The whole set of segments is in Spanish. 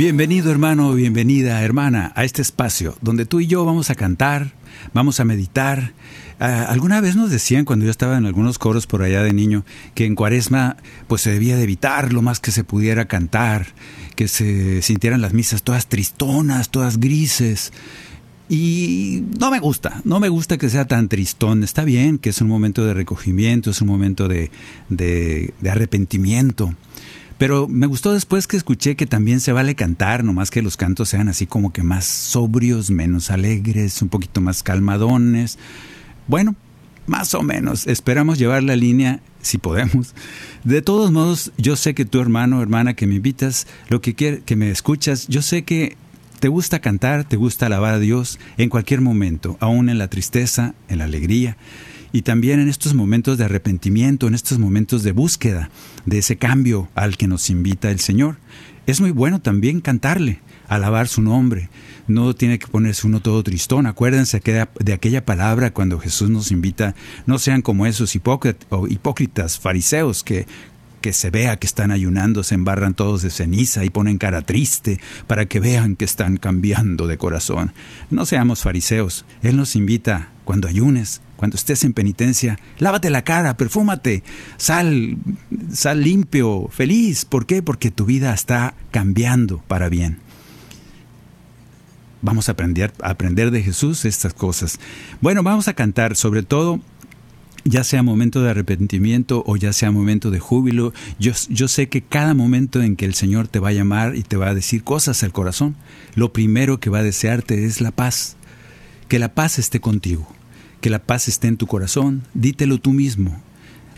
Bienvenido hermano, bienvenida hermana a este espacio donde tú y yo vamos a cantar, vamos a meditar. Ah, alguna vez nos decían cuando yo estaba en algunos coros por allá de niño que en cuaresma pues se debía de evitar lo más que se pudiera cantar, que se sintieran las misas todas tristonas, todas grises. Y no me gusta, no me gusta que sea tan tristón. Está bien que es un momento de recogimiento, es un momento de, de, de arrepentimiento. Pero me gustó después que escuché que también se vale cantar, nomás que los cantos sean así como que más sobrios, menos alegres, un poquito más calmadones. Bueno, más o menos. Esperamos llevar la línea si podemos. De todos modos, yo sé que tu hermano, hermana, que me invitas, lo que quiere, que me escuchas, yo sé que te gusta cantar, te gusta alabar a Dios en cualquier momento, aún en la tristeza, en la alegría y también en estos momentos de arrepentimiento, en estos momentos de búsqueda de ese cambio al que nos invita el Señor. Es muy bueno también cantarle, alabar su nombre. No tiene que ponerse uno todo tristón. Acuérdense de aquella palabra cuando Jesús nos invita, no sean como esos hipócritas fariseos que que se vea que están ayunando, se embarran todos de ceniza y ponen cara triste para que vean que están cambiando de corazón. No seamos fariseos. Él nos invita, cuando ayunes, cuando estés en penitencia, lávate la cara, perfúmate, sal, sal limpio, feliz. ¿Por qué? Porque tu vida está cambiando para bien. Vamos a aprender, a aprender de Jesús estas cosas. Bueno, vamos a cantar sobre todo ya sea momento de arrepentimiento o ya sea momento de júbilo, yo, yo, sé que cada momento en que el Señor te va a llamar y te va a decir cosas al corazón, lo primero que va a desearte es la paz. Que la paz esté contigo, que la paz esté en tu corazón, dítelo tú mismo,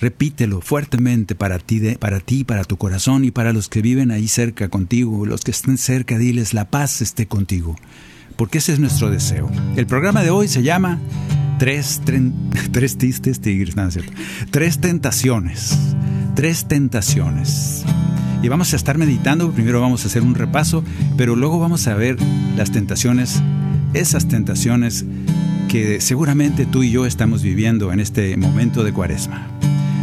repítelo fuertemente para ti, de, para ti, para tu corazón y para los que viven ahí cerca contigo, los que estén cerca, diles, la paz esté contigo, porque ese es nuestro deseo. El programa de hoy se llama tres, tres tistes tigres, no, cierto. tres tentaciones, tres tentaciones. Y vamos a estar meditando, primero vamos a hacer un repaso, pero luego vamos a ver las tentaciones, esas tentaciones que seguramente tú y yo estamos viviendo en este momento de cuaresma.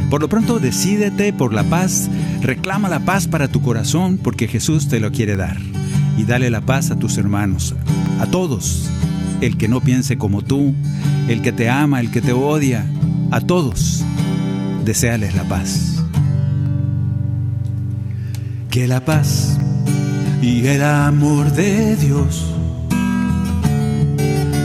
Por lo pronto, decídete por la paz, reclama la paz para tu corazón porque Jesús te lo quiere dar. Y dale la paz a tus hermanos, a todos, el que no piense como tú, el que te ama, el que te odia, a todos, deséales la paz. Que la paz y el amor de Dios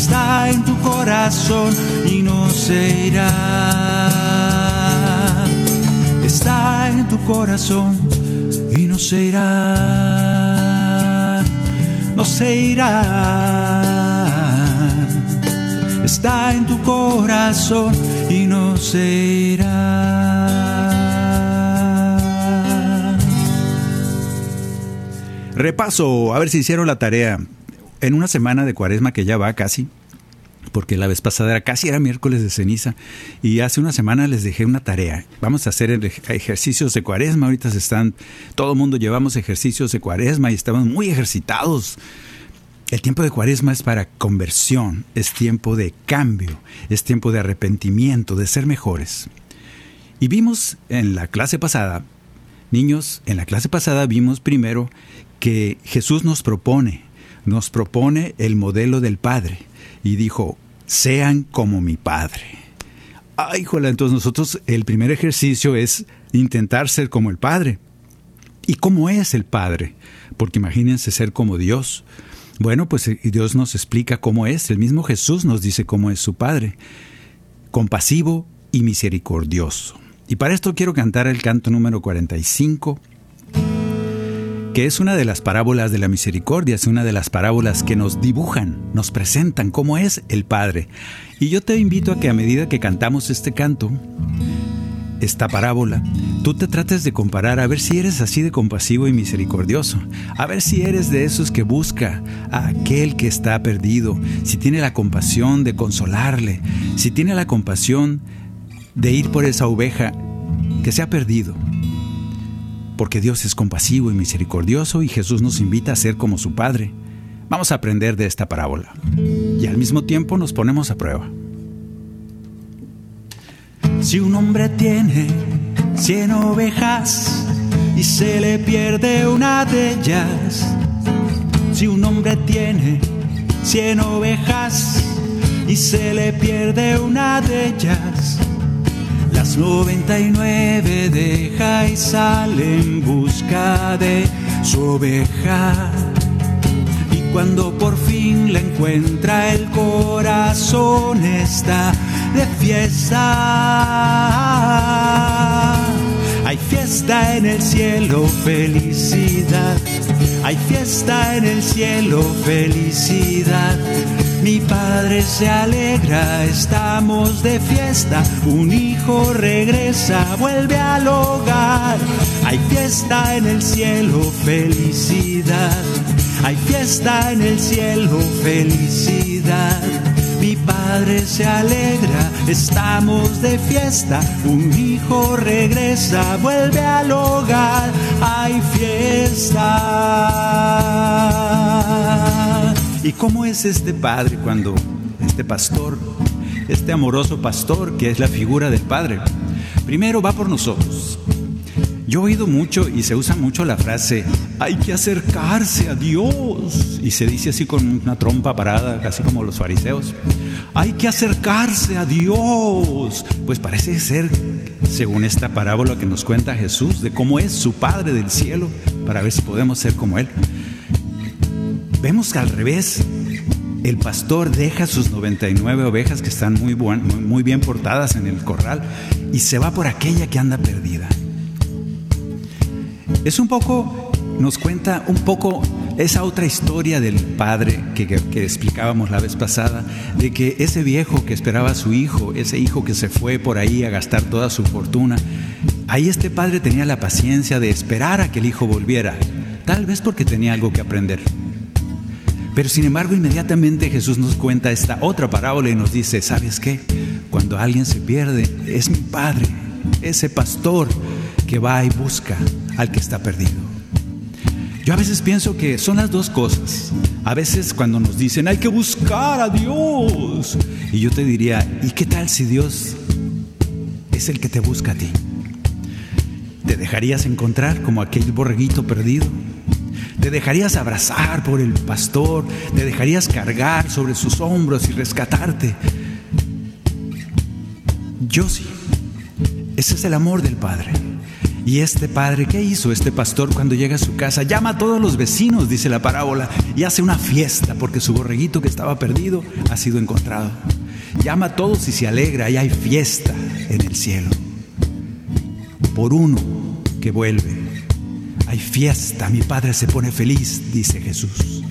Está en tu corazón y no se irá. Está en tu corazón y no se irá, no se irá. Está en tu corazón y no se irá. Repaso, a ver si hicieron la tarea. En una semana de cuaresma que ya va casi, porque la vez pasada era casi era miércoles de ceniza y hace una semana les dejé una tarea. Vamos a hacer ejercicios de cuaresma. Ahorita se están, todo el mundo llevamos ejercicios de cuaresma y estamos muy ejercitados. El tiempo de cuaresma es para conversión, es tiempo de cambio, es tiempo de arrepentimiento, de ser mejores. Y vimos en la clase pasada, niños, en la clase pasada vimos primero que Jesús nos propone, nos propone el modelo del Padre y dijo, sean como mi Padre. Ay, jola, entonces nosotros el primer ejercicio es intentar ser como el Padre. ¿Y cómo es el Padre? Porque imagínense ser como Dios. Bueno, pues eh, Dios nos explica cómo es. El mismo Jesús nos dice cómo es su Padre. Compasivo y misericordioso. Y para esto quiero cantar el canto número 45 que es una de las parábolas de la misericordia, es una de las parábolas que nos dibujan, nos presentan cómo es el Padre. Y yo te invito a que a medida que cantamos este canto, esta parábola, tú te trates de comparar a ver si eres así de compasivo y misericordioso, a ver si eres de esos que busca a aquel que está perdido, si tiene la compasión de consolarle, si tiene la compasión de ir por esa oveja que se ha perdido porque Dios es compasivo y misericordioso y Jesús nos invita a ser como su Padre. Vamos a aprender de esta parábola y al mismo tiempo nos ponemos a prueba. Si un hombre tiene cien ovejas y se le pierde una de ellas, si un hombre tiene cien ovejas y se le pierde una de ellas, las 99 deja y sale en busca de su oveja. Y cuando por fin la encuentra, el corazón está de fiesta. Hay fiesta en el cielo, felicidad. Hay fiesta en el cielo, felicidad mi padre se alegra, estamos de fiesta, un hijo regresa, vuelve al hogar. Hay fiesta en el cielo, felicidad. Hay fiesta en el cielo, felicidad. Mi padre se alegra, estamos de fiesta, un hijo regresa, vuelve al hogar. Hay fiesta. ¿Y cómo es este padre cuando este pastor, este amoroso pastor que es la figura del padre, primero va por nosotros? Yo he oído mucho y se usa mucho la frase, hay que acercarse a Dios. Y se dice así con una trompa parada, casi como los fariseos. Hay que acercarse a Dios. Pues parece ser, según esta parábola que nos cuenta Jesús, de cómo es su Padre del cielo, para ver si podemos ser como Él. Vemos que al revés, el pastor deja sus 99 ovejas que están muy, muy bien portadas en el corral y se va por aquella que anda perdida. Es un poco, nos cuenta un poco esa otra historia del padre que, que, explicábamos la vez pasada, de que ese viejo que esperaba a su hijo, ese hijo que se fue por ahí a gastar toda su fortuna, ahí este padre tenía la paciencia de esperar a que el hijo volviera, tal vez porque tenía algo que aprender. Pero sin embargo, inmediatamente Jesús nos cuenta esta otra parábola y nos dice, ¿sabes qué? Cuando alguien se pierde, es mi Padre, ese pastor que va y busca al que está perdido. Yo a veces pienso que son las dos cosas. A veces cuando nos dicen, hay que buscar a Dios. Y yo te diría, ¿y qué tal si Dios es el que te busca a ti? ¿Te dejarías encontrar como aquel borreguito perdido? te dejarías abrazar por el pastor, te dejarías cargar sobre sus hombros y rescatarte. Yo sí. Ese es el amor del Padre. Y este padre, ¿qué hizo este pastor cuando llega a su casa? Llama a todos los vecinos, dice la parábola, y hace una fiesta porque su borreguito que estaba perdido ha sido encontrado. Llama a todos y se alegra y hay fiesta en el cielo. Por uno que vuelve hay fiesta, mi Padre se pone feliz, dice Jesús.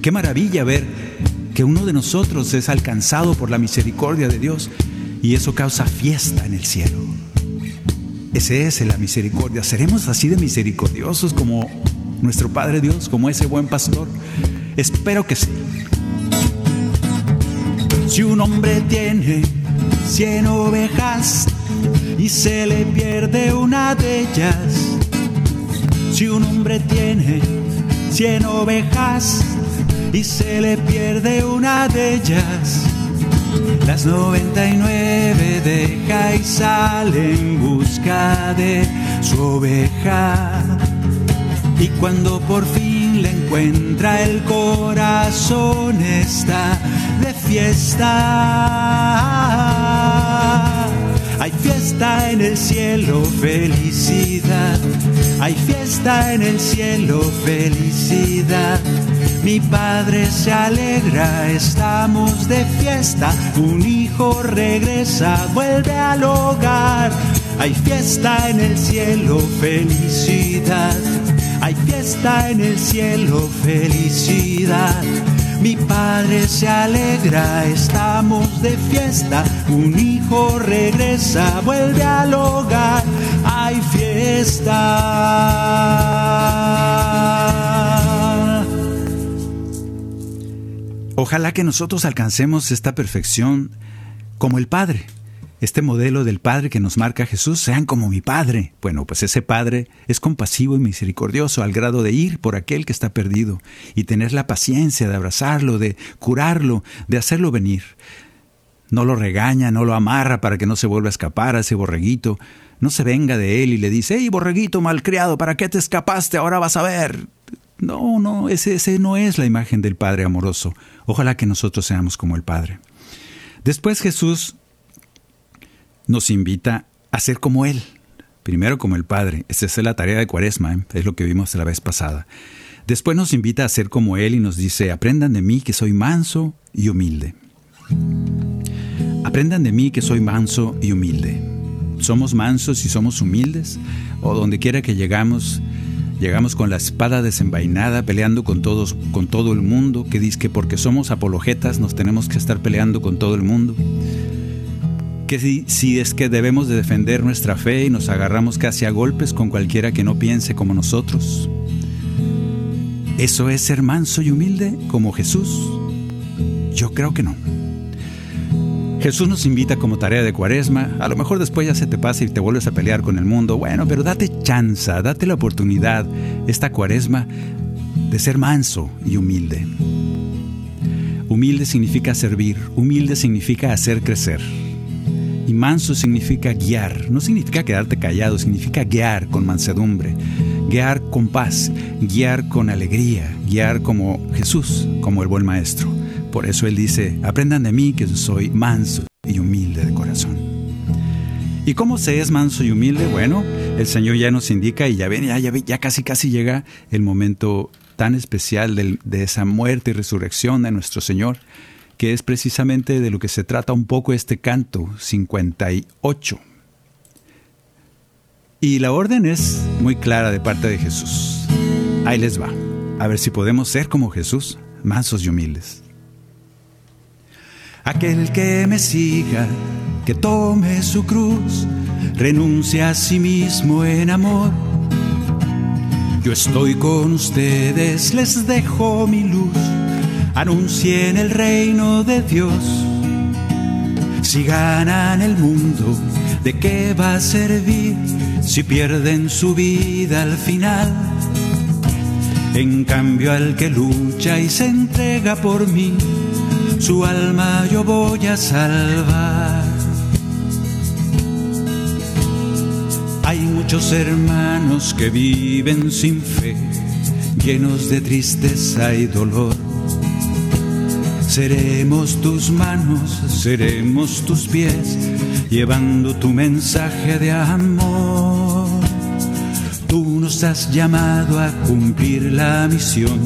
Qué maravilla ver que uno de nosotros es alcanzado por la misericordia de Dios y eso causa fiesta en el cielo. Ese es la misericordia. ¿Seremos así de misericordiosos como nuestro Padre Dios, como ese buen pastor? Espero que sí. Si un hombre tiene cien ovejas y se le pierde una de ellas, si un hombre tiene cien ovejas y se le pierde una de ellas, las 99 deja y sale en busca de su oveja. Y cuando por fin le encuentra el corazón está de fiesta. Hay fiesta en el cielo, felicidad. Hay fiesta en el cielo, felicidad. Mi padre se alegra, estamos de fiesta. Un hijo regresa, vuelve al hogar. Hay fiesta en el cielo, felicidad. Hay fiesta en el cielo, felicidad. Mi padre se alegra, estamos de fiesta. Un hijo regresa, vuelve al hogar. Hay fiesta. Ojalá que nosotros alcancemos esta perfección como el Padre este modelo del Padre que nos marca Jesús, sean como mi Padre. Bueno, pues ese Padre es compasivo y misericordioso al grado de ir por aquel que está perdido y tener la paciencia de abrazarlo, de curarlo, de hacerlo venir. No lo regaña, no lo amarra para que no se vuelva a escapar a ese borreguito. No se venga de él y le dice, hey borreguito malcriado, ¿para qué te escapaste? Ahora vas a ver. No, no, ese, ese no es la imagen del Padre amoroso. Ojalá que nosotros seamos como el Padre. Después Jesús nos invita a ser como Él. Primero como el Padre. Esa es la tarea de Cuaresma, ¿eh? es lo que vimos la vez pasada. Después nos invita a ser como Él y nos dice, aprendan de mí que soy manso y humilde. Aprendan de mí que soy manso y humilde. Somos mansos y somos humildes, o donde quiera que llegamos, llegamos con la espada desenvainada peleando con todos, con todo el mundo, que dice que porque somos apologetas nos tenemos que estar peleando con todo el mundo que si, es que debemos de defender nuestra fe y nos agarramos casi a golpes con cualquiera que no piense como nosotros. ¿Eso es ser manso y humilde como Jesús? Yo creo que no. Jesús nos invita como tarea de cuaresma, a lo mejor después ya se te pasa y te vuelves a pelear con el mundo, bueno, pero date chance, date la oportunidad esta cuaresma de ser manso y humilde. Humilde significa servir, humilde significa hacer crecer. Y manso significa guiar, no significa quedarte callado, significa guiar con mansedumbre, guiar con paz, guiar con alegría, guiar como Jesús, como el buen maestro. Por eso Él dice, aprendan de mí que soy manso y humilde de corazón. ¿Y cómo se es manso y humilde? Bueno, el Señor ya nos indica y ya ven, ya, ya, casi casi llega el momento tan especial de esa muerte y resurrección de nuestro Señor que es precisamente de lo que se trata un poco este canto 58. Y la orden es muy clara de parte de Jesús. Ahí les va. A ver si podemos ser como Jesús, mansos y humildes. Aquel que me siga, que tome su cruz, renuncia a sí mismo en amor. Yo estoy con ustedes, les dejo mi luz anuncien el reino de Dios. Si ganan el mundo, ¿de qué va a servir si pierden su vida al final? En cambio al que lucha y se entrega por mí, su alma yo voy a salvar. Hay muchos hermanos que viven sin fe, llenos de tristeza y dolor Seremos tus manos, seremos tus pies, llevando tu mensaje de amor. Tú nos has llamado a cumplir la misión,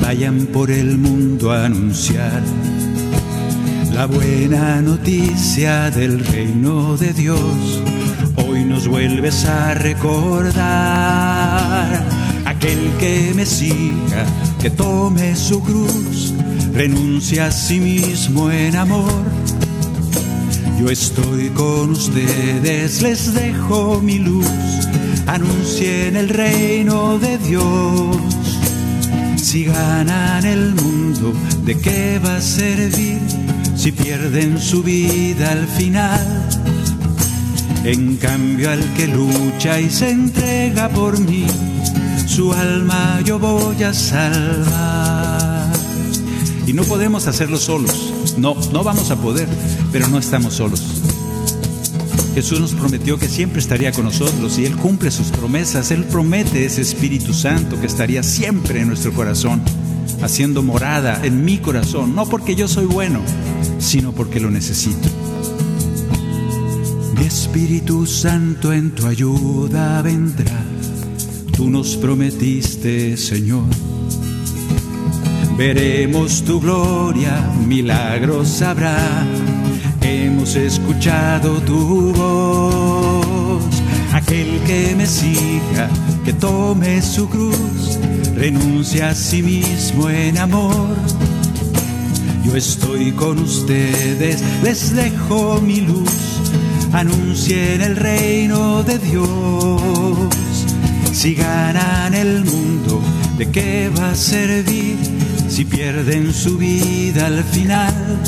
vayan por el mundo a anunciar la buena noticia del reino de Dios. Hoy nos vuelves a recordar aquel que me siga, que tome su cruz renuncia a sí mismo en amor. Yo estoy con ustedes, les dejo mi luz, anuncien el reino de Dios. Si ganan el mundo, ¿de qué va a servir si pierden su vida al final? En cambio al que lucha y se entrega por mí, su alma yo voy a salvar. Y no podemos hacerlo solos, no, no vamos a poder, pero no estamos solos. Jesús nos prometió que siempre estaría con nosotros y Él cumple sus promesas. Él promete ese Espíritu Santo que estaría siempre en nuestro corazón, haciendo morada en mi corazón, no porque yo soy bueno, sino porque lo necesito. Mi Espíritu Santo en tu ayuda vendrá. Tú nos prometiste, Señor. Veremos tu gloria, milagros habrá. Hemos escuchado tu voz. Aquel que me siga, que tome su cruz, renuncia a sí mismo en amor. Yo estoy con ustedes, les dejo mi luz anuncien el reino de Dios. Si ganan el mundo, ¿de qué va a servir si pierden su vida al final?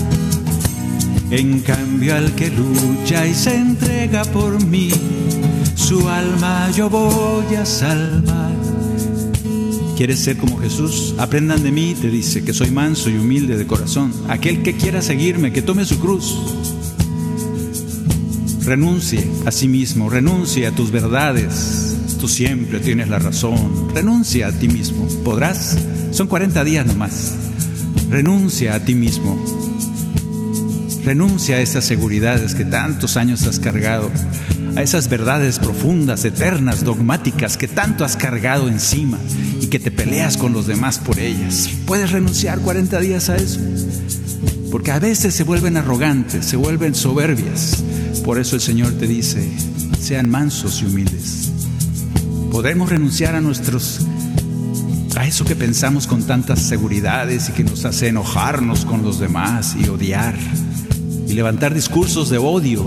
En cambio al que lucha y se entrega por mí, su alma yo voy a salvar. ¿Quieres ser como Jesús? Aprendan de mí, te dice, que soy manso y humilde de corazón. Aquel que quiera seguirme, que tome su cruz renuncie a sí mismo, renuncie a tus verdades. Tú siempre tienes la razón. Renuncia a ti mismo. ¿Podrás? Son 40 días nomás. Renuncia a ti mismo. Renuncia a esas seguridades que tantos años has cargado, a esas verdades profundas, eternas, dogmáticas que tanto has cargado encima y que te peleas con los demás por ellas. ¿Puedes renunciar 40 días a eso? Porque a veces se vuelven arrogantes, se vuelven soberbias por eso el Señor te dice, sean mansos y humildes. Podremos renunciar a nuestros a eso que pensamos con tantas seguridades y que nos hace enojarnos con los demás y odiar y levantar discursos de odio.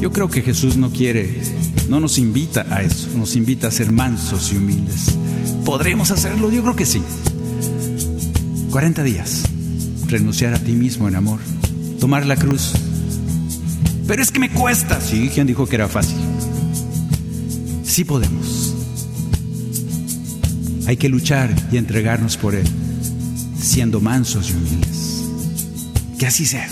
Yo creo que Jesús no quiere, no nos invita a eso, nos invita a ser mansos y humildes. ¿Podremos hacerlo? Yo creo que sí. 40 días. Renunciar a ti mismo en amor. Tomar la cruz pero es que me cuesta. Sí, ¿quién dijo que era fácil? Sí podemos. Hay que luchar y entregarnos por Él, siendo mansos y humildes. Que así sea.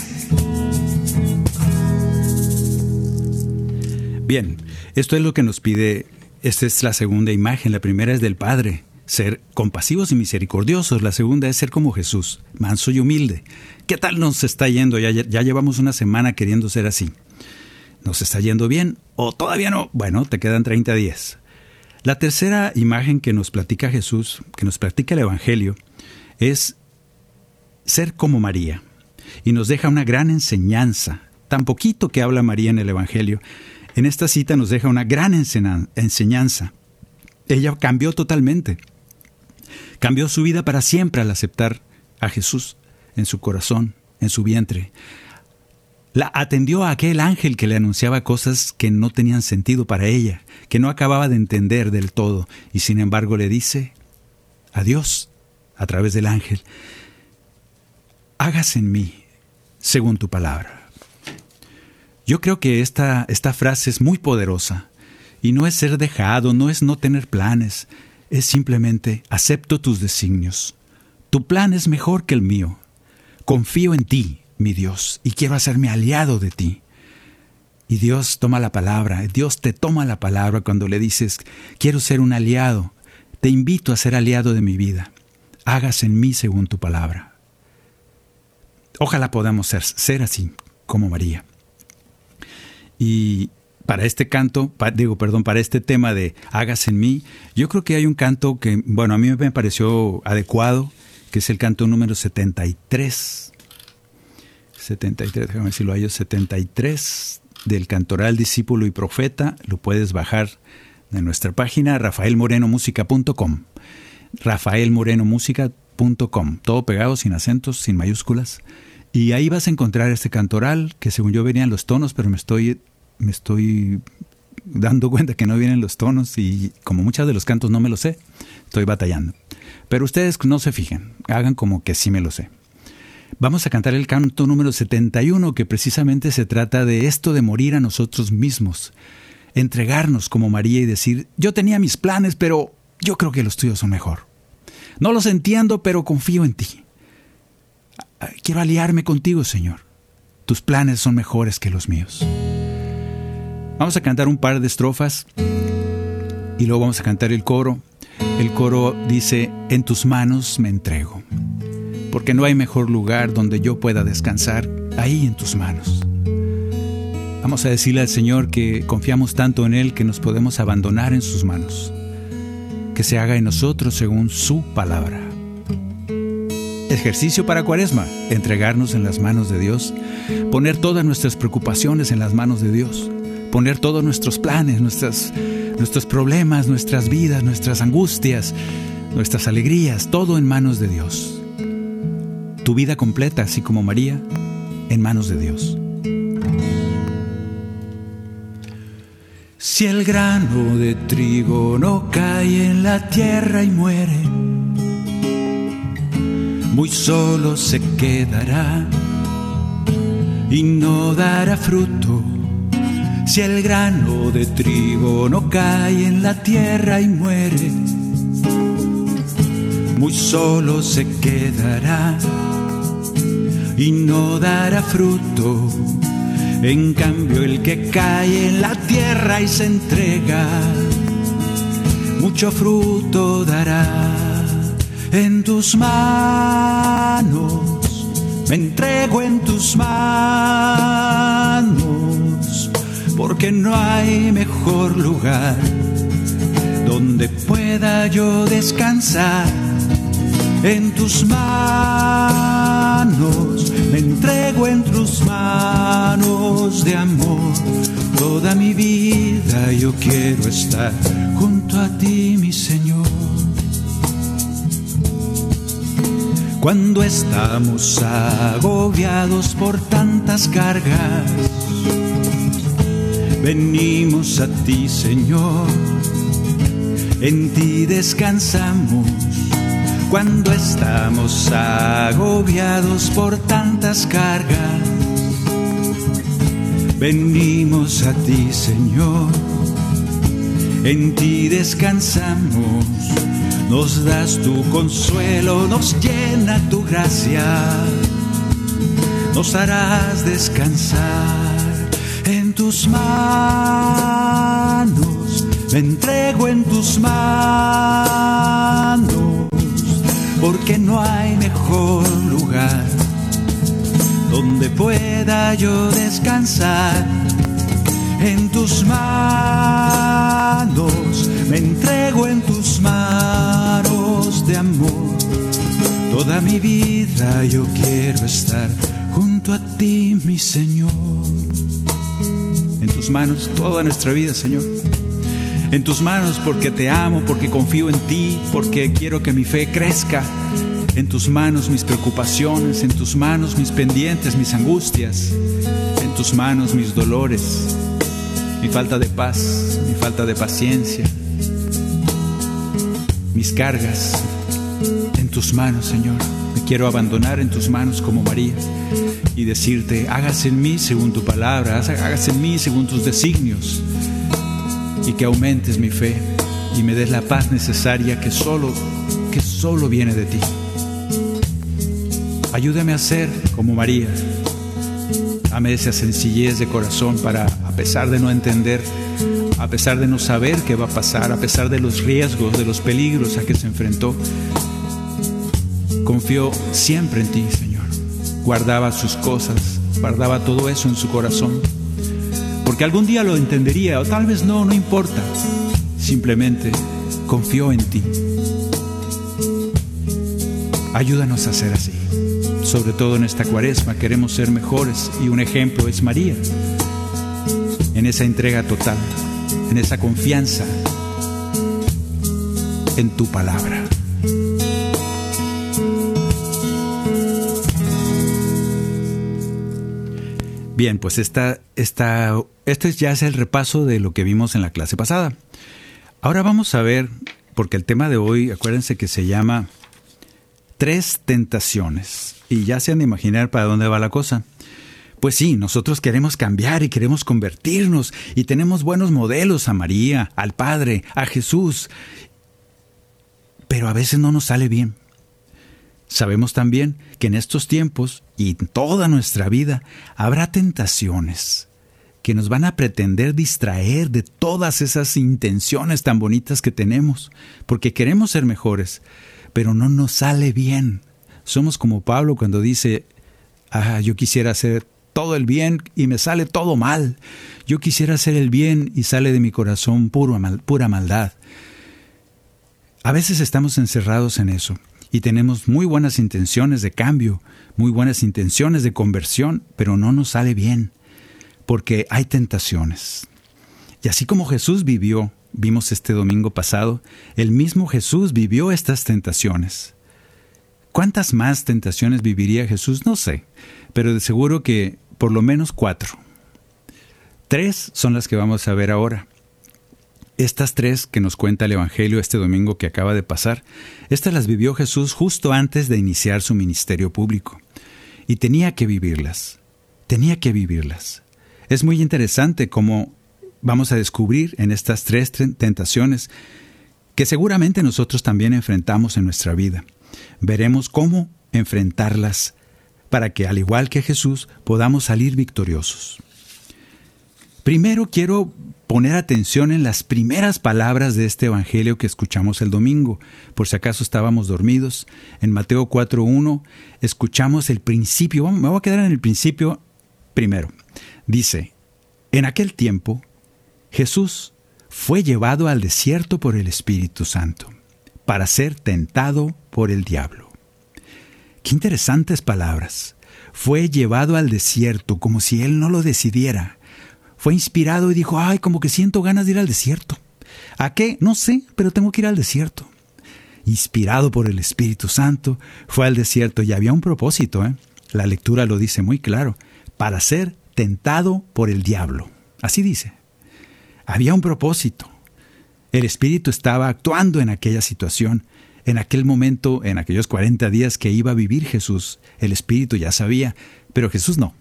Bien, esto es lo que nos pide, esta es la segunda imagen, la primera es del Padre, ser compasivos y misericordiosos, la segunda es ser como Jesús, manso y humilde. ¿Qué tal nos está yendo? Ya, ya llevamos una semana queriendo ser así. ¿Nos está yendo bien? ¿O todavía no? Bueno, te quedan 30 días. La tercera imagen que nos platica Jesús, que nos platica el Evangelio, es ser como María. Y nos deja una gran enseñanza. Tan poquito que habla María en el Evangelio. En esta cita nos deja una gran enseñanza. Ella cambió totalmente. Cambió su vida para siempre al aceptar a Jesús en su corazón, en su vientre la atendió a aquel ángel que le anunciaba cosas que no tenían sentido para ella, que no acababa de entender del todo, y sin embargo le dice, adiós, a través del ángel, hágase en mí según tu palabra. Yo creo que esta, esta frase es muy poderosa, y no es ser dejado, no es no tener planes, es simplemente acepto tus designios. Tu plan es mejor que el mío. Confío en ti, mi Dios, y quiero hacerme aliado de ti. Y Dios toma la palabra, Dios te toma la palabra cuando le dices, quiero ser un aliado, te invito a ser aliado de mi vida, hagas en mí según tu palabra. Ojalá podamos ser, ser así como María. Y para este canto, digo, perdón, para este tema de hagas en mí, yo creo que hay un canto que, bueno, a mí me pareció adecuado, que es el canto número 73 73, déjame si lo hay, 73 del Cantoral Discípulo y Profeta, lo puedes bajar de nuestra página rafaelmorenomusica.com. rafaelmorenomusica.com, todo pegado, sin acentos, sin mayúsculas. Y ahí vas a encontrar este cantoral, que según yo venían los tonos, pero me estoy, me estoy dando cuenta que no vienen los tonos y como muchos de los cantos no me los sé, estoy batallando. Pero ustedes no se fijen, hagan como que sí me lo sé. Vamos a cantar el canto número 71 que precisamente se trata de esto de morir a nosotros mismos, entregarnos como María y decir, yo tenía mis planes, pero yo creo que los tuyos son mejor. No los entiendo, pero confío en ti. Quiero aliarme contigo, Señor. Tus planes son mejores que los míos. Vamos a cantar un par de estrofas y luego vamos a cantar el coro. El coro dice, en tus manos me entrego, porque no hay mejor lugar donde yo pueda descansar, ahí en tus manos. Vamos a decirle al Señor que confiamos tanto en Él que nos podemos abandonar en sus manos, que se haga en nosotros según su palabra. Ejercicio para cuaresma, entregarnos en las manos de Dios, poner todas nuestras preocupaciones en las manos de Dios, poner todos nuestros planes, nuestras, nuestros problemas, nuestras vidas, nuestras angustias, nuestras alegrías, todo en manos de Dios. Tu vida completa, así como María, en manos de Dios. Si el grano de trigo no cae en la tierra y muere, muy solo se quedará y no dará fruto. Si el grano de trigo no cae en la tierra y muere, muy solo se quedará y no dará fruto. En cambio el que cae en la tierra y se entrega, mucho fruto dará en tus manos, me entrego en tus manos, porque no hay mejor lugar donde pueda yo descansar. En tus manos, me entrego en tus manos de amor. Toda mi vida yo quiero estar junto a ti, mi Señor. cuando estamos agobiados por tantas cargas. Venimos a ti, Señor, en ti descansamos. Cuando estamos agobiados por tantas cargas, venimos a ti, Señor, en ti descansamos. Nos das tu consuelo, nos llena tu gracia, nos harás descansar tus manos, me entrego en tus manos, porque no hay mejor lugar donde pueda yo descansar en tus manos, me entrego en tus manos de amor. Toda mi vida yo quiero estar junto a ti, mi Señor. Tus manos toda nuestra vida, Señor. En tus manos porque te amo, porque confío en ti, porque quiero que mi fe crezca. En tus manos mis preocupaciones, en tus manos mis pendientes, mis angustias, en tus manos mis dolores, mi falta de paz, mi falta de paciencia, mis cargas en tus manos, Señor. Quiero abandonar en tus manos como María y decirte, hágase en mí según tu palabra, hágase en mí según tus designios y que aumentes mi fe y me des la paz necesaria que solo que solo viene de ti. Ayúdame a ser como María. Dame esa sencillez de corazón para a pesar de no entender, a pesar de no saber qué va a pasar, a pesar de los riesgos, de los peligros a que se enfrentó, confió siempre en ti, Señor. Guardaba sus cosas, guardaba todo eso en su corazón, porque algún día lo entendería, o tal vez no, no importa. Simplemente confió en ti. Ayúdanos a ser así. Sobre todo en esta cuaresma queremos ser mejores y un ejemplo es María en esa entrega total, en esa confianza en tu palabra. Bien, pues esta, esta, este ya es el repaso de lo que vimos en la clase pasada. Ahora vamos a ver, porque el tema de hoy, acuérdense que se llama Tres tentaciones. Y ya se han de imaginar para dónde va la cosa. Pues sí, nosotros queremos cambiar y queremos convertirnos y tenemos buenos modelos a María, al Padre, a Jesús. Pero a veces no nos sale bien. Sabemos también que en estos tiempos y en toda nuestra vida habrá tentaciones que nos van a pretender distraer de todas esas intenciones tan bonitas que tenemos, porque queremos ser mejores, pero no nos sale bien. Somos como Pablo cuando dice, ah, yo quisiera hacer todo el bien y me sale todo mal. Yo quisiera hacer el bien y sale de mi corazón pura, pura maldad. A veces estamos encerrados en eso y tenemos muy buenas intenciones de cambio, muy buenas intenciones de conversión, pero no nos sale bien, porque hay tentaciones. Y así como Jesús vivió, vimos este domingo pasado, el mismo Jesús vivió estas tentaciones. ¿Cuántas más tentaciones viviría Jesús? No sé, pero de seguro que por lo menos cuatro. Tres son las que vamos a ver ahora. Estas tres que nos cuenta el Evangelio este domingo que acaba de pasar, estas las vivió Jesús justo antes de iniciar su ministerio público. Y tenía que vivirlas. Tenía que vivirlas. Es muy interesante cómo vamos a descubrir en estas tres tentaciones que seguramente nosotros también enfrentamos en nuestra vida. Veremos cómo enfrentarlas para que, al igual que Jesús, podamos salir victoriosos. Primero quiero poner atención en las primeras palabras de este Evangelio que escuchamos el domingo, por si acaso estábamos dormidos. En Mateo 4.1 escuchamos el principio, me voy a quedar en el principio primero. Dice, en aquel tiempo Jesús fue llevado al desierto por el Espíritu Santo para ser tentado por el diablo. Qué interesantes palabras. Fue llevado al desierto como si él no lo decidiera. Fue inspirado y dijo, ay, como que siento ganas de ir al desierto. ¿A qué? No sé, pero tengo que ir al desierto. Inspirado por el Espíritu Santo, fue al desierto y había un propósito, ¿eh? La lectura lo dice muy claro, para ser tentado por el diablo. Así dice. Había un propósito. El Espíritu estaba actuando en aquella situación en aquel momento, en aquellos 40 días que iba a vivir Jesús, el Espíritu ya sabía, pero Jesús no.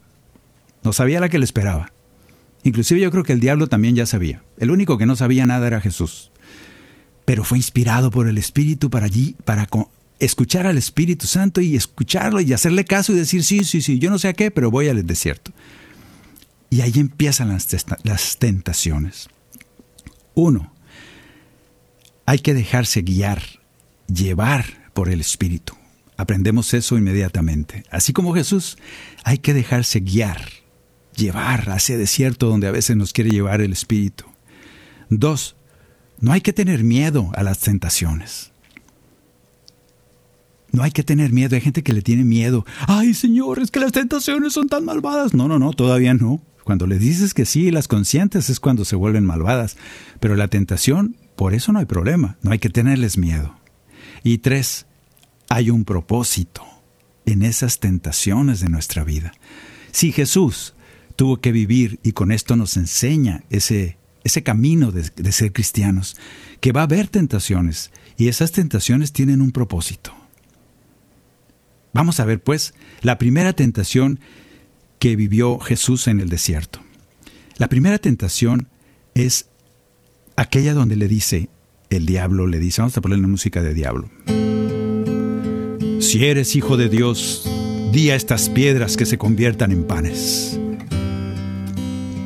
No sabía la que le esperaba. Inclusive yo creo que el diablo también ya sabía. El único que no sabía nada era Jesús. Pero fue inspirado por el Espíritu para allí, para escuchar al Espíritu Santo y escucharlo y hacerle caso y decir, sí, sí, sí, yo no sé a qué, pero voy al desierto. Y ahí empiezan las, las tentaciones. Uno, hay que dejarse guiar llevar por el Espíritu. Aprendemos eso inmediatamente. Así como Jesús, hay que dejarse guiar, llevar a ese desierto donde a veces nos quiere llevar el Espíritu. Dos, no hay que tener miedo a las tentaciones. No hay que tener miedo. Hay gente que le tiene miedo. Ay, Señor, es que las tentaciones son tan malvadas. No, no, no, todavía no. Cuando le dices que sí, las conscientes es cuando se vuelven malvadas. Pero la tentación, por eso no hay problema. No hay que tenerles miedo. Y tres, hay un propósito en esas tentaciones de nuestra vida. Si Jesús tuvo que vivir, y con esto nos enseña ese, ese camino de, de ser cristianos, que va a haber tentaciones, y esas tentaciones tienen un propósito. Vamos a ver, pues, la primera tentación que vivió Jesús en el desierto. La primera tentación es aquella donde le dice, el diablo le dice, vamos a ponerle música de diablo. Si eres hijo de Dios, di a estas piedras que se conviertan en panes.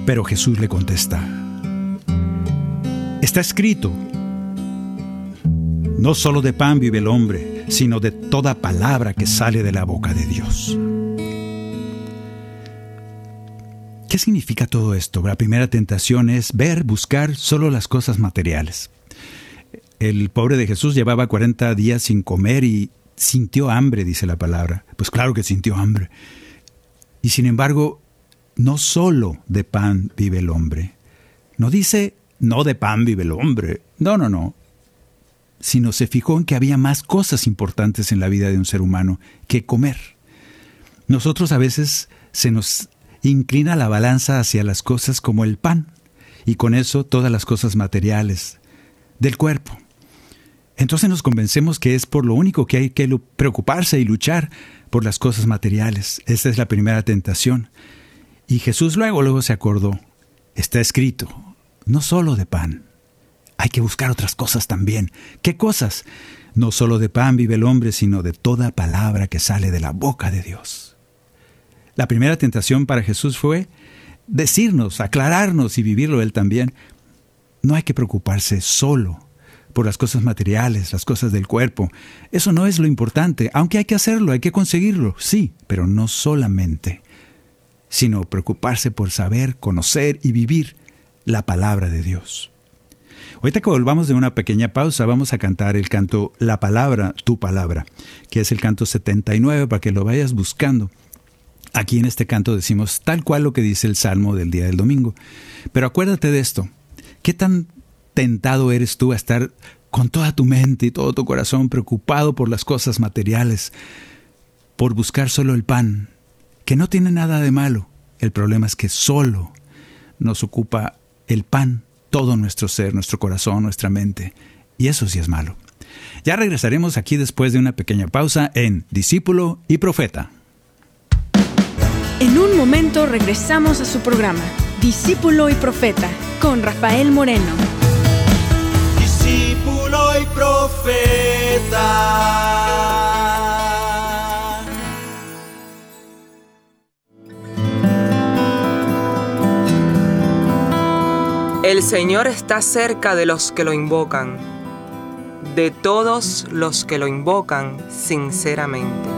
Pero Jesús le contesta, está escrito, no solo de pan vive el hombre, sino de toda palabra que sale de la boca de Dios. ¿Qué significa todo esto? La primera tentación es ver, buscar solo las cosas materiales el pobre de Jesús llevaba 40 días sin comer y sintió hambre, dice la palabra. Pues claro que sintió hambre. Y sin embargo, no solo de pan vive el hombre. No dice, no de pan vive el hombre. No, no, no. Sino se fijó en que había más cosas importantes en la vida de un ser humano que comer. Nosotros a veces se nos inclina la balanza hacia las cosas como el pan, y con eso todas las cosas materiales del cuerpo. Entonces nos convencemos que es por lo único que hay que preocuparse y luchar por las cosas materiales. Esta es la primera tentación. Y Jesús luego, luego se acordó, está escrito, no solo de pan, hay que buscar otras cosas también. ¿Qué cosas? No solo de pan vive el hombre, sino de toda palabra que sale de la boca de Dios. La primera tentación para Jesús fue decirnos, aclararnos y vivirlo él también. No hay que preocuparse solo por las cosas materiales, las cosas del cuerpo. Eso no es lo importante, aunque hay que hacerlo, hay que conseguirlo, sí, pero no solamente, sino preocuparse por saber, conocer y vivir la palabra de Dios. Ahorita que volvamos de una pequeña pausa, vamos a cantar el canto La Palabra, Tu Palabra, que es el canto 79 para que lo vayas buscando. Aquí en este canto decimos tal cual lo que dice el Salmo del día del domingo. Pero acuérdate de esto, ¿qué tan tentado eres tú a estar con toda tu mente y todo tu corazón preocupado por las cosas materiales, por buscar solo el pan, que no tiene nada de malo? El problema es que solo nos ocupa el pan todo nuestro ser, nuestro corazón, nuestra mente. Y eso sí es malo. Ya regresaremos aquí después de una pequeña pausa en Discípulo y Profeta. En un momento regresamos a su programa, Discípulo y Profeta, con Rafael Moreno. Discípulo y Profeta. El Señor está cerca de los que lo invocan, de todos los que lo invocan sinceramente.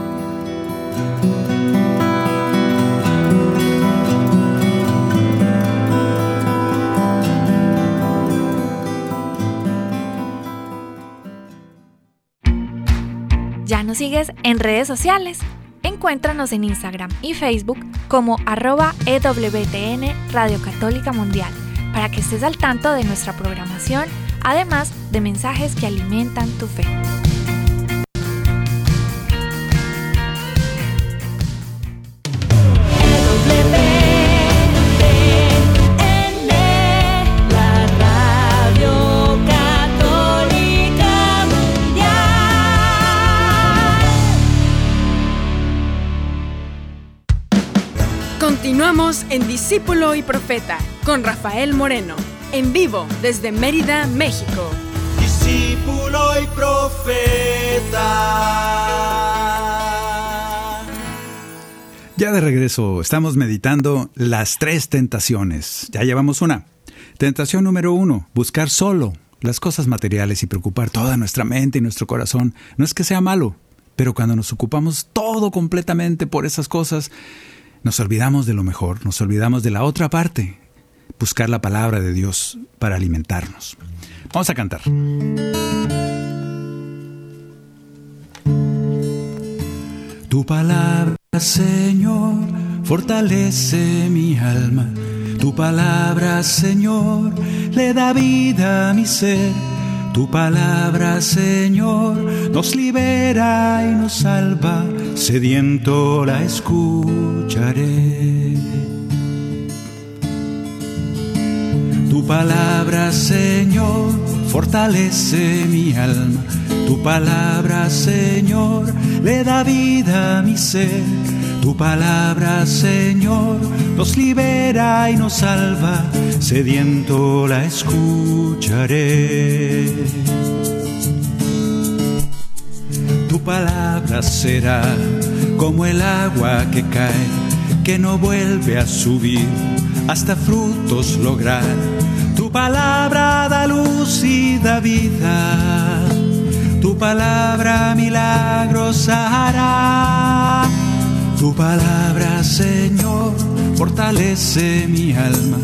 ¿Ya nos sigues en redes sociales? Encuéntranos en Instagram y Facebook como arroba EWTN Radio Católica Mundial para que estés al tanto de nuestra programación, además de mensajes que alimentan tu fe. Continuamos en Discípulo y Profeta con Rafael Moreno, en vivo desde Mérida, México. Discípulo y Profeta. Ya de regreso, estamos meditando las tres tentaciones. Ya llevamos una. Tentación número uno, buscar solo las cosas materiales y preocupar toda nuestra mente y nuestro corazón. No es que sea malo, pero cuando nos ocupamos todo completamente por esas cosas, nos olvidamos de lo mejor, nos olvidamos de la otra parte, buscar la palabra de Dios para alimentarnos. Vamos a cantar. Tu palabra, Señor, fortalece mi alma. Tu palabra, Señor, le da vida a mi ser. Tu palabra, Señor, nos libera y nos salva. Sediento la escucharé. Tu palabra, Señor, fortalece mi alma. Tu palabra, Señor, le da vida a mi ser. Tu palabra, Señor, nos libera y nos salva. Sediento la escucharé. Tu palabra será como el agua que cae, que no vuelve a subir hasta frutos lograr. Tu palabra da luz y da vida. Tu palabra milagros hará. Tu palabra, Señor, fortalece mi alma.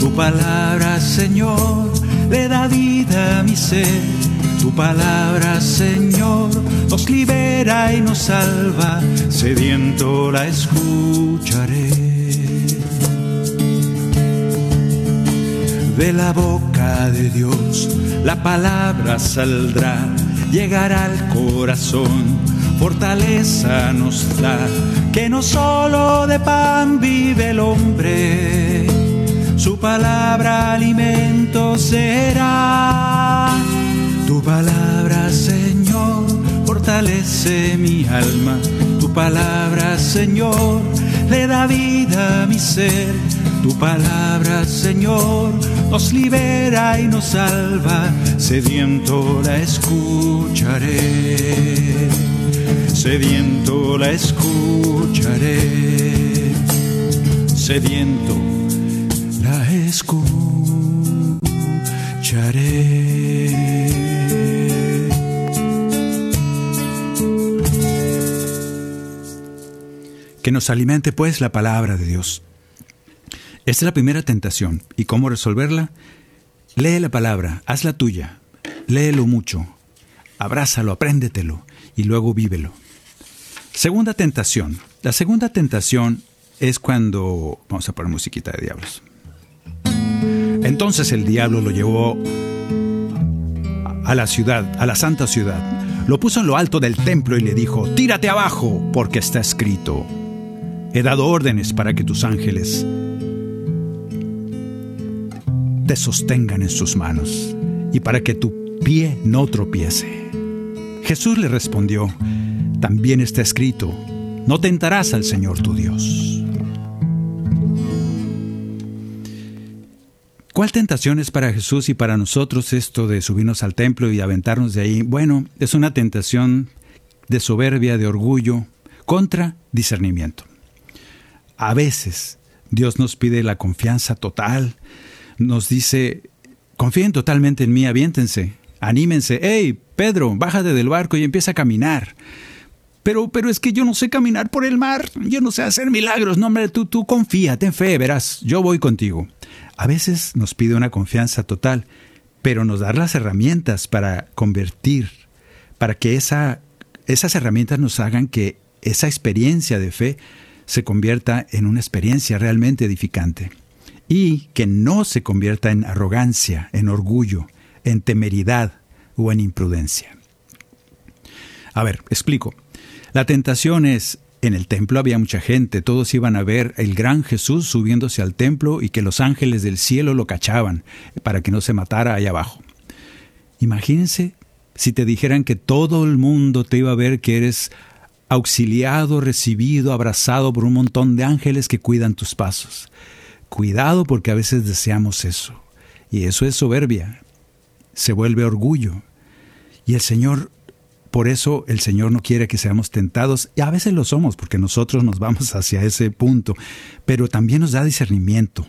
Tu palabra, Señor, le da vida a mi ser. Tu palabra, Señor, nos libera y nos salva. Sediento la escucharé. De la boca de Dios la palabra saldrá, llegará al corazón, fortaleza nos da, que no solo de pan vive el hombre, su palabra alimento será. Tu palabra, Señor, fortalece mi alma. Tu palabra, Señor, le da vida a mi ser. Tu palabra, Señor, nos libera y nos salva. Sediento la escucharé. Sediento la escucharé. Sediento la escucharé. Que nos alimente pues la palabra de Dios. Esta es la primera tentación. ¿Y cómo resolverla? Lee la palabra, hazla tuya, léelo mucho, abrázalo, apréndetelo y luego vívelo. Segunda tentación. La segunda tentación es cuando... Vamos a poner musiquita de diablos. Entonces el diablo lo llevó a la ciudad, a la santa ciudad. Lo puso en lo alto del templo y le dijo, tírate abajo, porque está escrito. He dado órdenes para que tus ángeles te sostengan en sus manos y para que tu pie no tropiece. Jesús le respondió, también está escrito, no tentarás al Señor tu Dios. ¿Cuál tentación es para Jesús y para nosotros esto de subirnos al templo y aventarnos de ahí? Bueno, es una tentación de soberbia, de orgullo, contra discernimiento. A veces Dios nos pide la confianza total, nos dice, confíen totalmente en mí, aviéntense, anímense, hey, Pedro, bájate del barco y empieza a caminar. Pero, pero es que yo no sé caminar por el mar, yo no sé hacer milagros, no, hombre, tú, tú confía, ten fe, verás, yo voy contigo. A veces nos pide una confianza total, pero nos da las herramientas para convertir, para que esa, esas herramientas nos hagan que esa experiencia de fe se convierta en una experiencia realmente edificante y que no se convierta en arrogancia, en orgullo, en temeridad o en imprudencia. A ver, explico. La tentación es, en el templo había mucha gente, todos iban a ver el gran Jesús subiéndose al templo y que los ángeles del cielo lo cachaban para que no se matara allá abajo. Imagínense si te dijeran que todo el mundo te iba a ver que eres auxiliado, recibido, abrazado por un montón de ángeles que cuidan tus pasos. Cuidado porque a veces deseamos eso. Y eso es soberbia. Se vuelve orgullo. Y el Señor, por eso el Señor no quiere que seamos tentados. Y a veces lo somos porque nosotros nos vamos hacia ese punto. Pero también nos da discernimiento.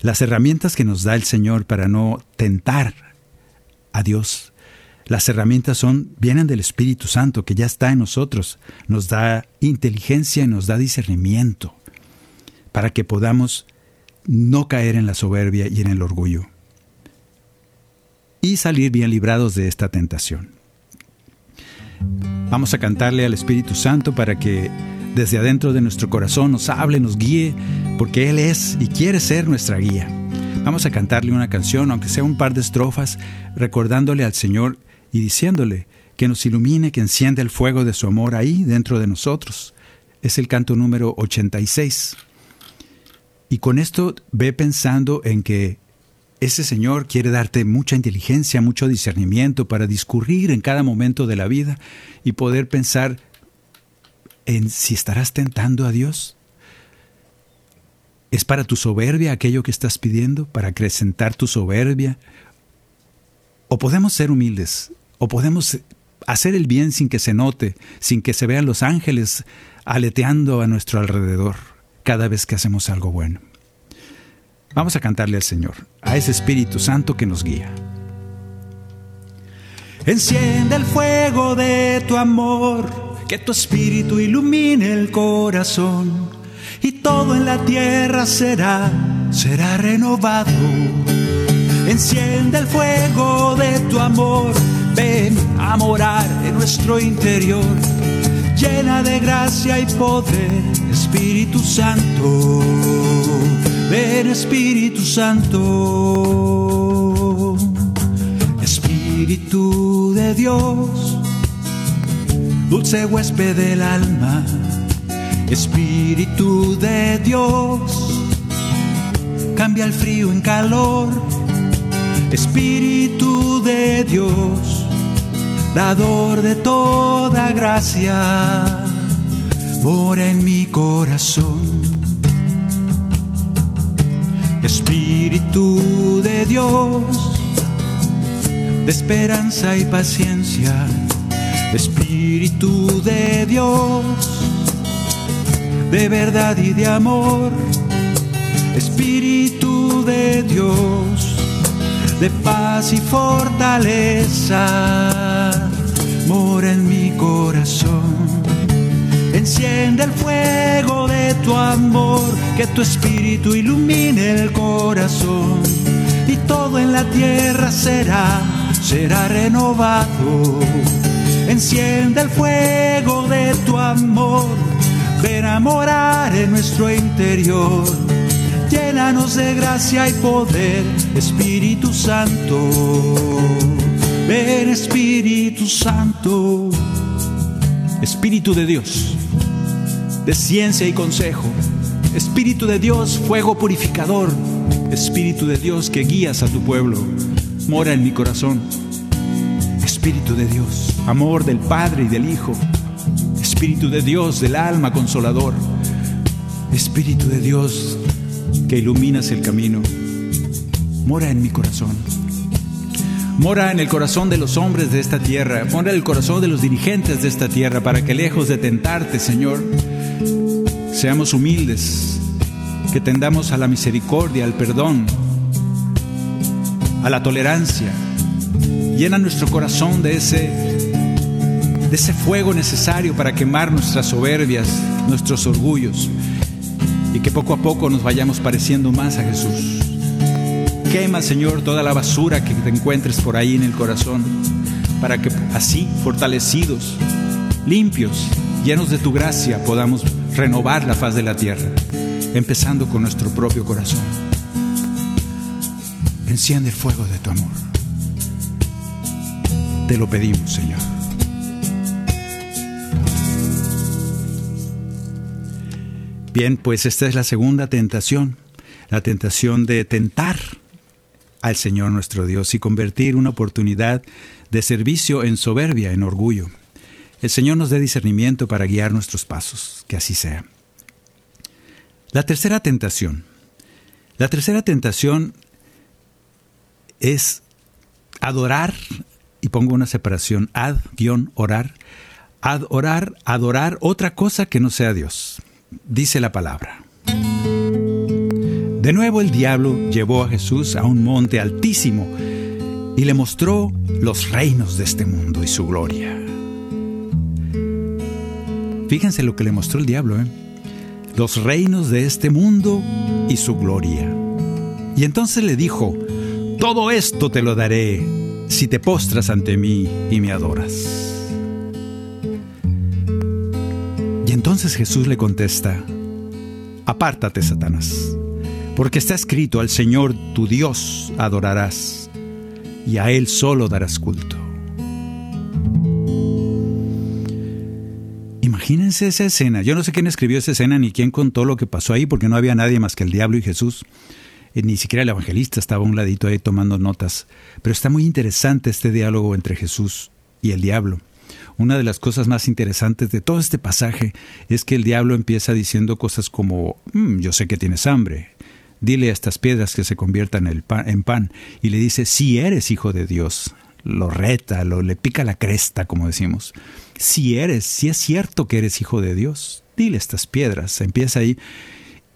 Las herramientas que nos da el Señor para no tentar a Dios las herramientas son, vienen del Espíritu Santo que ya está en nosotros. Nos da inteligencia y nos da discernimiento para que podamos no caer en la soberbia y en el orgullo y salir bien librados de esta tentación. Vamos a cantarle al Espíritu Santo para que desde adentro de nuestro corazón nos hable, nos guíe, porque Él es y quiere ser nuestra guía. Vamos a cantarle una canción, aunque sea un par de estrofas, recordándole al Señor y diciéndole que nos ilumine, que encienda el fuego de su amor ahí dentro de nosotros. Es el canto número 86. Y con esto ve pensando en que ese Señor quiere darte mucha inteligencia, mucho discernimiento para discurrir en cada momento de la vida y poder pensar en si estarás tentando a Dios. ¿Es para tu soberbia aquello que estás pidiendo, para acrecentar tu soberbia? ¿O podemos ser humildes o podemos hacer el bien sin que se note, sin que se vean los ángeles aleteando a nuestro alrededor cada vez que hacemos algo bueno. Vamos a cantarle al Señor, a ese Espíritu Santo que nos guía. Enciende el fuego de tu amor, que tu espíritu ilumine el corazón y todo en la tierra será, será renovado. Enciende el fuego de tu amor ven a morar en nuestro interior, llena de gracia y poder, Espíritu Santo, ven Espíritu Santo, Espíritu de Dios, dulce huésped del alma, Espíritu de Dios, cambia el frío en calor. Espíritu de Dios, dador de toda gracia, mora en mi corazón. Espíritu de Dios, de esperanza y paciencia. Espíritu de Dios de verdad y de amor, Espíritu de Dios, de paz y fortaleza, mora en mi corazón. Enciende el fuego de tu amor, que tu espíritu ilumine el corazón y todo en la tierra será, será renovado. Enciende el fuego de tu amor ven a morar en nuestro interior. Llénanos de gracia y poder, Espíritu Santo. Ven Espíritu Santo. Espíritu de Dios, de ciencia y consejo. Espíritu de Dios, fuego purificador. Espíritu de Dios que guías a tu pueblo. Mora en mi corazón. Espíritu de Dios, amor del Padre y del Hijo Espíritu de Dios del alma consolador, Espíritu de Dios que iluminas el camino, mora en mi corazón. Mora en el corazón de los hombres de esta tierra, mora en el corazón de los dirigentes de esta tierra, para que lejos de tentarte, Señor, seamos humildes, que tendamos a la misericordia, al perdón, a la tolerancia. Llena nuestro corazón de ese de ese fuego necesario para quemar nuestras soberbias, nuestros orgullos, y que poco a poco nos vayamos pareciendo más a Jesús. Quema, Señor, toda la basura que te encuentres por ahí en el corazón, para que así, fortalecidos, limpios, llenos de tu gracia, podamos renovar la faz de la tierra, empezando con nuestro propio corazón. Enciende el fuego de tu amor. Te lo pedimos, Señor. Bien, pues esta es la segunda tentación, la tentación de tentar al Señor nuestro Dios y convertir una oportunidad de servicio en soberbia, en orgullo. El Señor nos dé discernimiento para guiar nuestros pasos, que así sea. La tercera tentación. La tercera tentación es adorar, y pongo una separación, ad-orar, adorar, adorar otra cosa que no sea Dios dice la palabra. De nuevo el diablo llevó a Jesús a un monte altísimo y le mostró los reinos de este mundo y su gloria. Fíjense lo que le mostró el diablo, ¿eh? los reinos de este mundo y su gloria. Y entonces le dijo, todo esto te lo daré si te postras ante mí y me adoras. entonces Jesús le contesta, Apártate, Satanás, porque está escrito, al Señor tu Dios adorarás, y a Él solo darás culto. Imagínense esa escena. Yo no sé quién escribió esa escena ni quién contó lo que pasó ahí, porque no había nadie más que el diablo y Jesús. Eh, ni siquiera el evangelista estaba a un ladito ahí tomando notas. Pero está muy interesante este diálogo entre Jesús y el diablo. Una de las cosas más interesantes de todo este pasaje es que el diablo empieza diciendo cosas como, mm, yo sé que tienes hambre, dile a estas piedras que se conviertan en pan, y le dice, si eres hijo de Dios, lo reta, lo, le pica la cresta, como decimos. Si eres, si es cierto que eres hijo de Dios, dile estas piedras. Empieza ahí.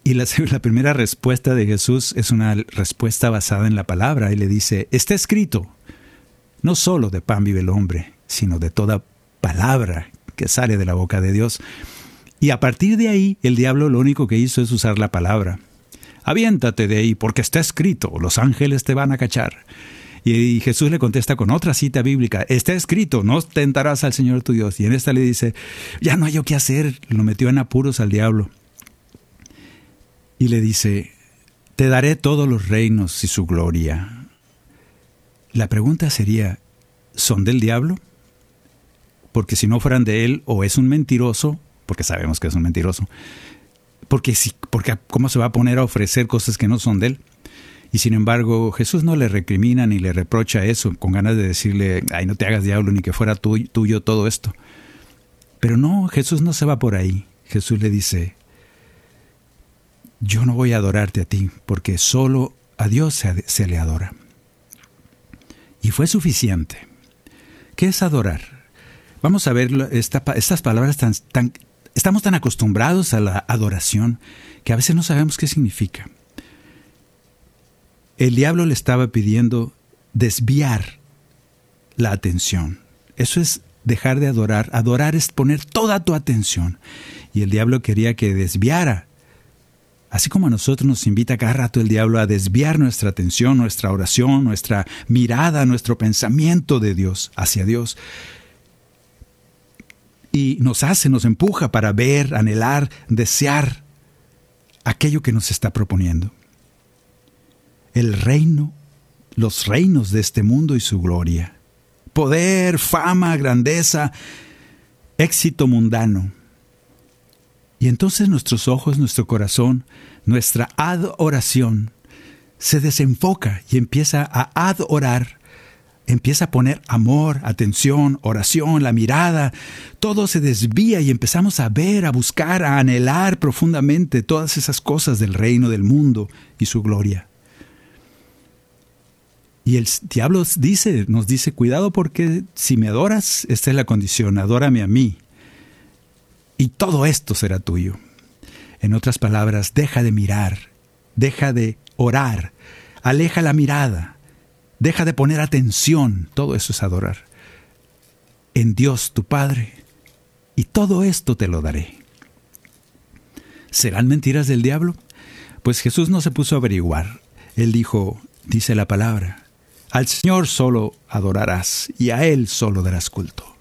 Y la, la, primera respuesta de Jesús es una respuesta basada en la palabra. Y le dice, está escrito, no solo de pan vive el hombre, sino de toda palabra que sale de la boca de Dios. Y a partir de ahí, el diablo lo único que hizo es usar la palabra. Aviéntate de ahí, porque está escrito, los ángeles te van a cachar. Y Jesús le contesta con otra cita bíblica, está escrito, no tentarás al Señor tu Dios. Y en esta le dice, ya no hay yo qué hacer, lo metió en apuros al diablo. Y le dice, te daré todos los reinos y su gloria. La pregunta sería, ¿son del diablo? porque si no fueran de él, o es un mentiroso, porque sabemos que es un mentiroso. Porque, si, porque ¿cómo se va a poner a ofrecer cosas que no son de él? Y sin embargo, Jesús no le recrimina ni le reprocha eso, con ganas de decirle, ay, no te hagas diablo, ni que fuera tuyo, todo esto. Pero no, Jesús no se va por ahí. Jesús le dice, yo no voy a adorarte a ti, porque solo a Dios se, le adora. Y fue suficiente. ¿Qué es adorar? Vamos a ver estas palabras tan, estamos tan acostumbrados a la adoración que a veces no sabemos qué significa. El diablo le estaba pidiendo desviar la atención. Eso es dejar de adorar. Adorar es poner toda tu atención. Y el diablo quería que desviara. Así como a nosotros nos invita cada rato el diablo a desviar nuestra atención, nuestra oración, nuestra mirada, nuestro pensamiento de Dios, hacia Dios y nos hace, nos empuja para ver, anhelar, desear aquello que nos está proponiendo. El reino, los reinos de este mundo y su gloria. Poder, fama, grandeza, éxito mundano. Y entonces nuestros ojos, nuestro corazón, nuestra adoración se desenfoca y empieza a adorar empieza a poner amor, atención, oración, la mirada, todo se desvía y empezamos a ver, a buscar, a anhelar profundamente todas esas cosas del reino del mundo y su gloria. Y el diablo dice, nos dice, cuidado porque si me adoras, esta es la condición, adórame a mí. Y todo esto será tuyo. En otras palabras, deja de mirar, deja de orar, aleja la mirada, Deja de poner atención, todo eso es adorar. En Dios tu Padre, y todo esto te lo daré. ¿Serán mentiras del diablo? Pues Jesús no se puso a averiguar. Él dijo, dice la palabra, al Señor solo adorarás y a Él solo darás culto.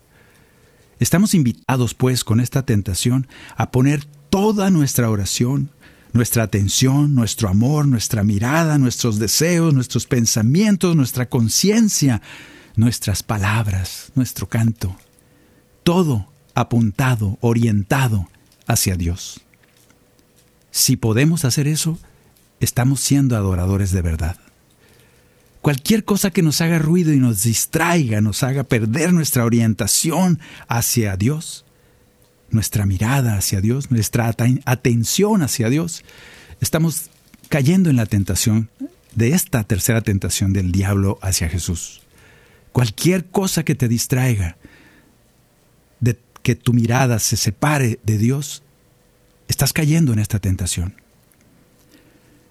Estamos invitados, pues, con esta tentación a poner toda nuestra oración, nuestra atención, nuestro amor, nuestra mirada, nuestros deseos, nuestros pensamientos, nuestra conciencia, nuestras palabras, nuestro canto. Todo apuntado, orientado hacia Dios. Si podemos hacer eso, estamos siendo adoradores de verdad. Cualquier cosa que nos haga ruido y nos distraiga, nos haga perder nuestra orientación hacia Dios, nuestra mirada hacia Dios, nuestra atención hacia Dios, estamos cayendo en la tentación de esta tercera tentación del diablo hacia Jesús. Cualquier cosa que te distraiga, de que tu mirada se separe de Dios, estás cayendo en esta tentación.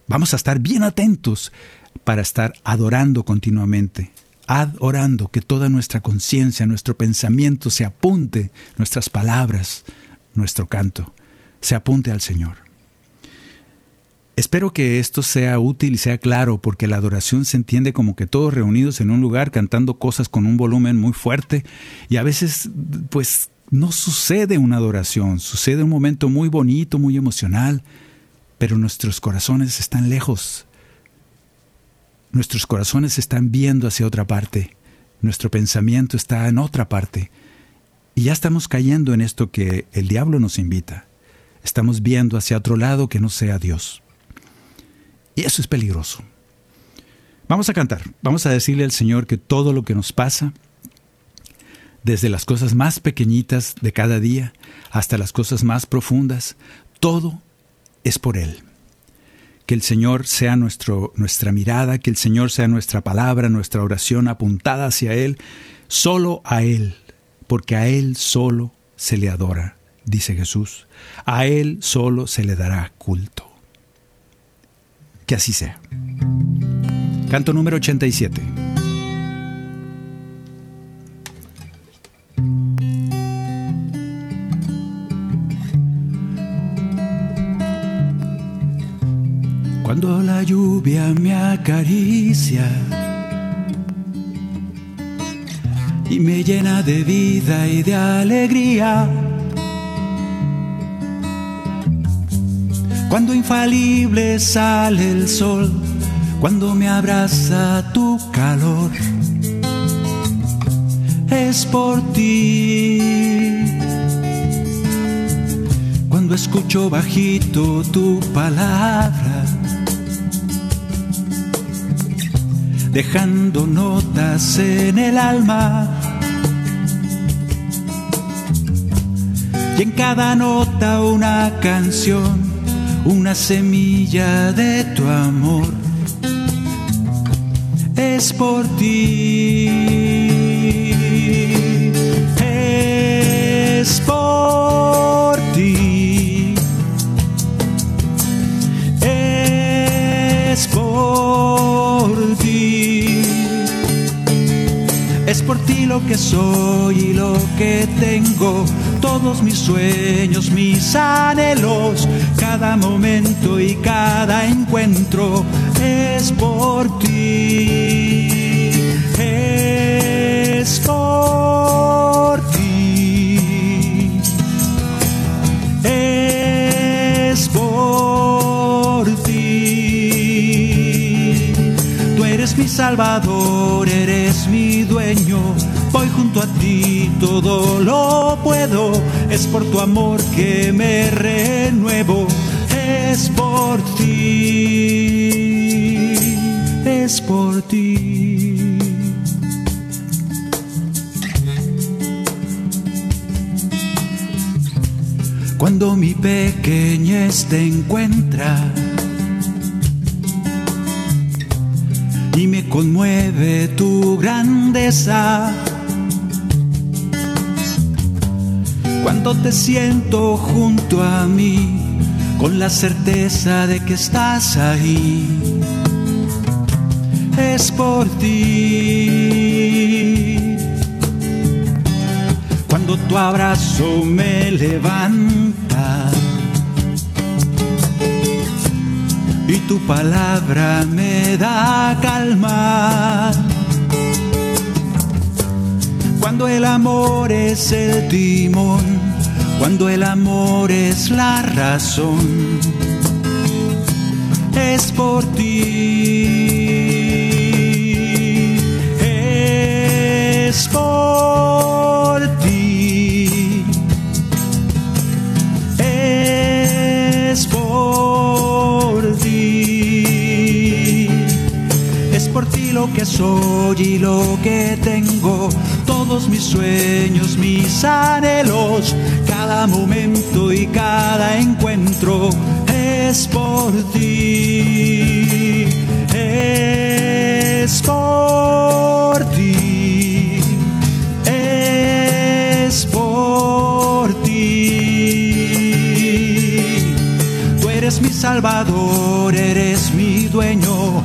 Vamos a estar bien atentos para estar adorando continuamente, adorando, que toda nuestra conciencia, nuestro pensamiento se apunte, nuestras palabras, nuestro canto, se apunte al Señor. Espero que esto sea útil y sea claro, porque la adoración se entiende como que todos reunidos en un lugar cantando cosas con un volumen muy fuerte y a veces pues no sucede una adoración, sucede un momento muy bonito, muy emocional, pero nuestros corazones están lejos Nuestros corazones están viendo hacia otra parte, nuestro pensamiento está en otra parte, y ya estamos cayendo en esto que el diablo nos invita. Estamos viendo hacia otro lado que no sea Dios. Y eso es peligroso. Vamos a cantar, vamos a decirle al Señor que todo lo que nos pasa, desde las cosas más pequeñitas de cada día hasta las cosas más profundas, todo es por Él que el Señor sea nuestro, nuestra mirada, que el Señor sea nuestra palabra, nuestra oración apuntada hacia Él, solo a Él, porque a Él solo se le adora, dice Jesús, a Él solo se le dará culto. Que así sea. Canto número 87. Cuando la lluvia me acaricia y me llena de vida y de alegría. Cuando infalible sale el sol, cuando me abraza tu calor, es por ti. Cuando escucho bajito tu palabra, dejando notas en el alma. Y en cada nota una canción, una semilla de tu amor. Es por ti. Es por por ti lo que soy y lo que tengo. Todos mis sueños, mis anhelos, cada momento y cada encuentro es por ti, es por mi salvador, eres mi dueño. Voy junto a ti, todo lo puedo, es por tu amor que me renuevo, es por ti, es por ti. Cuando mi pequeñez te encuentra conmueve tu grandeza, cuando te siento junto a mí con la certeza de que estás ahí. Es por ti. Cuando tu abrazo me levanta y tu palabra me da calma. Cuando el amor es el timón, cuando el amor es la razón, es por ti, es por soy y lo que tengo todos mis sueños, mis anhelos, cada momento y cada encuentro es por ti, es por ti, es por ti. Tú eres mi salvador, eres mi dueño,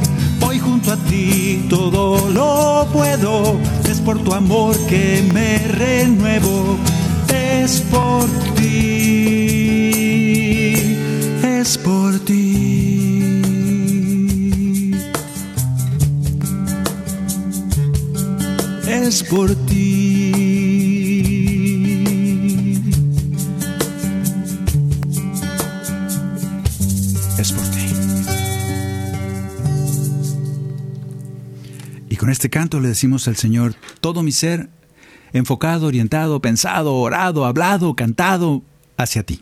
ti, todo lo puedo. Por tu amor que me renuevo, es por ti, es por ti, es por ti, es por ti. Con este canto le decimos al Señor, todo mi ser enfocado, orientado, pensado, orado, hablado, cantado hacia ti.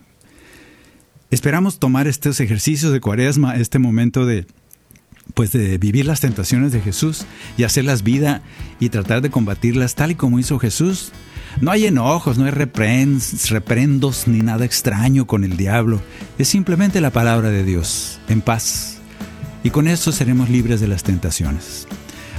Esperamos tomar estos ejercicios de cuaresma, este momento de pues de vivir las tentaciones de Jesús y hacerlas vida y tratar de combatirlas tal y como hizo Jesús. No hay enojos, no hay reprendos ni nada extraño con el diablo. Es simplemente la palabra de Dios, en paz. Y con eso seremos libres de las tentaciones.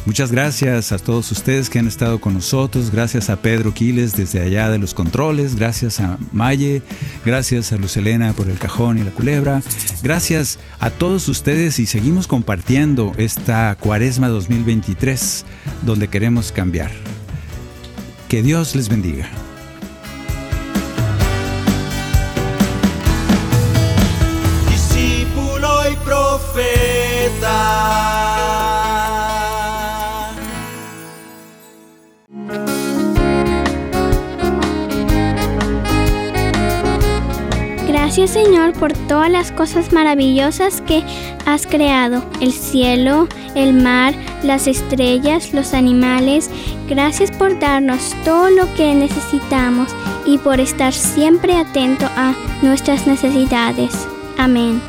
Muchas gracias a todos ustedes que han estado con nosotros. Gracias a Pedro Quiles desde allá de los controles. Gracias a Maye. Gracias a Lucelena por el cajón y la culebra. Gracias a todos ustedes y seguimos compartiendo esta Cuaresma 2023 donde queremos cambiar. Que Dios les bendiga. Gracias Señor por todas las cosas maravillosas que has creado, el cielo, el mar, las estrellas, los animales. Gracias por darnos todo lo que necesitamos y por estar siempre atento a nuestras necesidades. Amén.